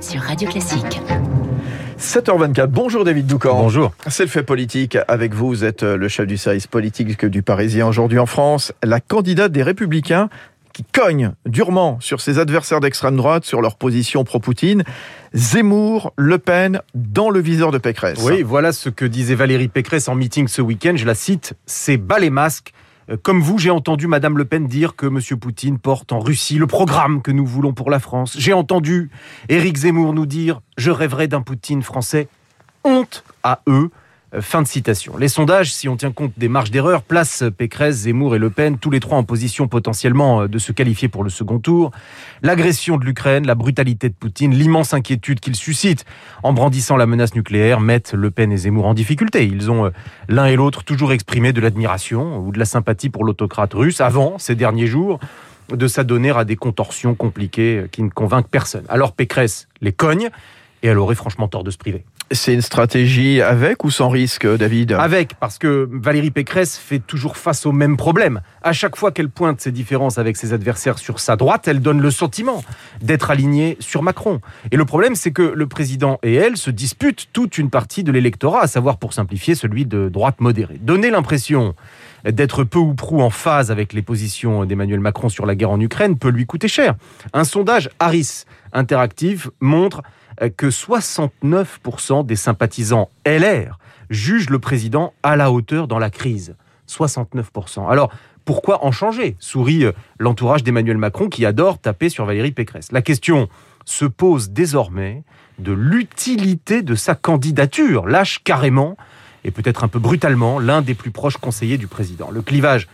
sur Radio Classique. 7h24. Bonjour David Doucan. Bonjour. C'est le fait politique. Avec vous, vous êtes le chef du service politique du Parisien aujourd'hui en France. La candidate des Républicains qui cogne durement sur ses adversaires d'extrême droite, sur leur position pro-Poutine. Zemmour, Le Pen, dans le viseur de Pécresse. Oui, voilà ce que disait Valérie Pécresse en meeting ce week-end. Je la cite, c'est bas les masques. Euh, Comme vous, j'ai entendu Madame Le Pen dire que M. Poutine porte en Russie le programme que nous voulons pour la France. J'ai entendu Éric Zemmour nous dire Je rêverais d'un Poutine français. Honte à eux. Euh, Fin de citation. Les sondages, si on tient compte des marges d'erreur, placent Pécresse, Zemmour et Le Pen, tous les trois en position potentiellement euh, de se qualifier pour le second tour. L'agression de l'Ukraine, la brutalité de Poutine, l'immense inquiétude qu'il suscite en brandissant la menace nucléaire mettent Le Pen et Zemmour en difficulté. Ils ont euh, l'un et l'autre toujours exprimé de l'admiration ou de la sympathie pour l'autocrate russe avant, ces derniers jours, de s'adonner à des contorsions compliquées qui ne convainquent personne. Alors Pécresse les cogne et elle aurait franchement tort de se priver. C'est une stratégie avec ou sans risque, David? Avec, parce que Valérie Pécresse fait toujours face au même problème. À chaque fois qu'elle pointe ses différences avec ses adversaires sur sa droite, elle donne le sentiment d'être alignée sur Macron. Et le problème, c'est que le président et elle se disputent toute une partie de l'électorat, à savoir, pour simplifier, celui de droite modérée. Donner l'impression d'être peu ou prou en phase avec les positions d'Emmanuel Macron sur la guerre en Ukraine peut lui coûter cher. Un sondage Harris Interactive montre que 69% des sympathisants LR jugent le président à la hauteur dans la crise. 69%. Alors, pourquoi en changer? Sourit l'entourage d'Emmanuel Macron qui adore taper sur Valérie Pécresse. La question se pose désormais de l'utilité de sa candidature. Lâche carrément et peut-être un peu brutalement l'un des plus proches conseillers du président. Le clivage euh,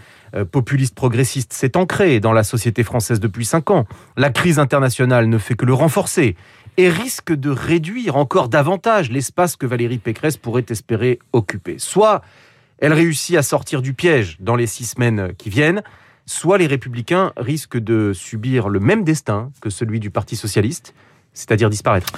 populiste progressiste s'est ancré dans la société française depuis cinq ans. La crise internationale ne fait que le renforcer et risque de réduire encore davantage l'espace que Valérie Pécresse pourrait espérer occuper. Soit elle réussit à sortir du piège dans les six semaines qui viennent, soit les républicains risquent de subir le même destin que celui du Parti socialiste, c'est-à-dire disparaître.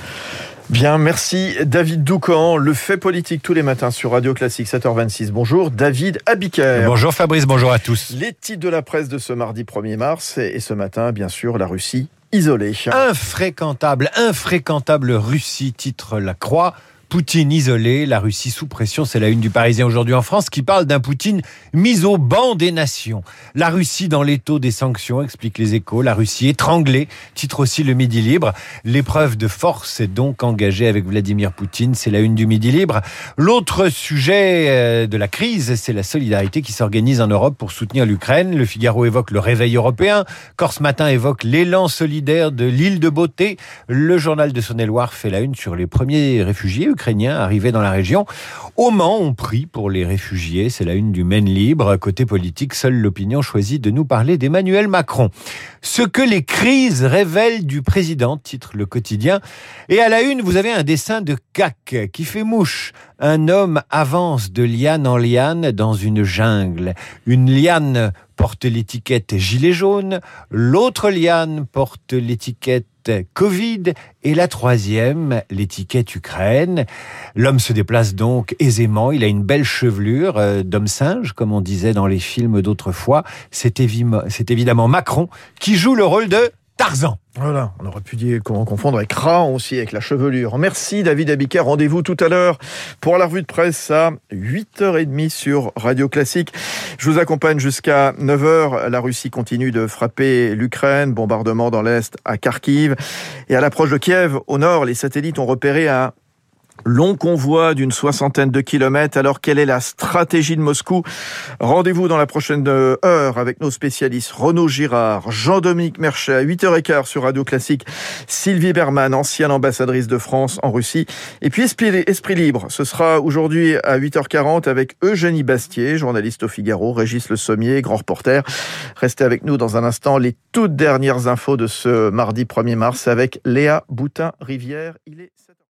Bien, merci David Doucan. Le fait politique tous les matins sur Radio Classique 7h26. Bonjour David Abiker. Bonjour Fabrice, bonjour à tous. Les titres de la presse de ce mardi 1er mars et ce matin, bien sûr, la Russie isolée. Infréquentable, infréquentable Russie, titre La Croix. Poutine isolé, la Russie sous pression, c'est la une du Parisien aujourd'hui en France qui parle d'un Poutine mis au banc des nations. La Russie dans l'étau des sanctions, explique les échos, la Russie étranglée, titre aussi le Midi Libre. L'épreuve de force est donc engagée avec Vladimir Poutine, c'est la une du Midi Libre. L'autre sujet de la crise, c'est la solidarité qui s'organise en Europe pour soutenir l'Ukraine. Le Figaro évoque le réveil européen, Corse Matin évoque l'élan solidaire de l'île de Beauté. Le journal de Saône-et-Loire fait la une sur les premiers réfugiés ukrainiens arrivés dans la région. Au Mans, on prie pour les réfugiés. C'est la une du Maine Libre. Côté politique, seule l'opinion choisit de nous parler d'Emmanuel Macron. Ce que les crises révèlent du président, titre le quotidien. Et à la une, vous avez un dessin de CAC qui fait mouche. Un homme avance de liane en liane dans une jungle. Une liane porte l'étiquette gilet jaune, l'autre liane porte l'étiquette Covid et la troisième, l'étiquette Ukraine. L'homme se déplace donc aisément, il a une belle chevelure euh, d'homme singe, comme on disait dans les films d'autrefois. C'est évidemment Macron qui joue le rôle de Tarzan. Voilà, on aurait pu dire comment confondre avec Ran aussi, avec la chevelure. Merci David Abiker. Rendez-vous tout à l'heure pour la revue de presse à 8h30 sur Radio Classique. Je vous accompagne jusqu'à 9h. La Russie continue de frapper l'Ukraine, bombardement dans l'Est à Kharkiv. Et à l'approche de Kiev, au nord, les satellites ont repéré un long convoi d'une soixantaine de kilomètres. Alors, quelle est la stratégie de Moscou? Rendez-vous dans la prochaine heure avec nos spécialistes Renaud Girard, Jean-Dominique Merchet à 8h15 sur Radio Classique, Sylvie Berman, ancienne ambassadrice de France en Russie. Et puis Esprit, Libre, ce sera aujourd'hui à 8h40 avec Eugénie Bastier, journaliste au Figaro, Régis Le Sommier, grand reporter. Restez avec nous dans un instant les toutes dernières infos de ce mardi 1er mars avec Léa Boutin-Rivière.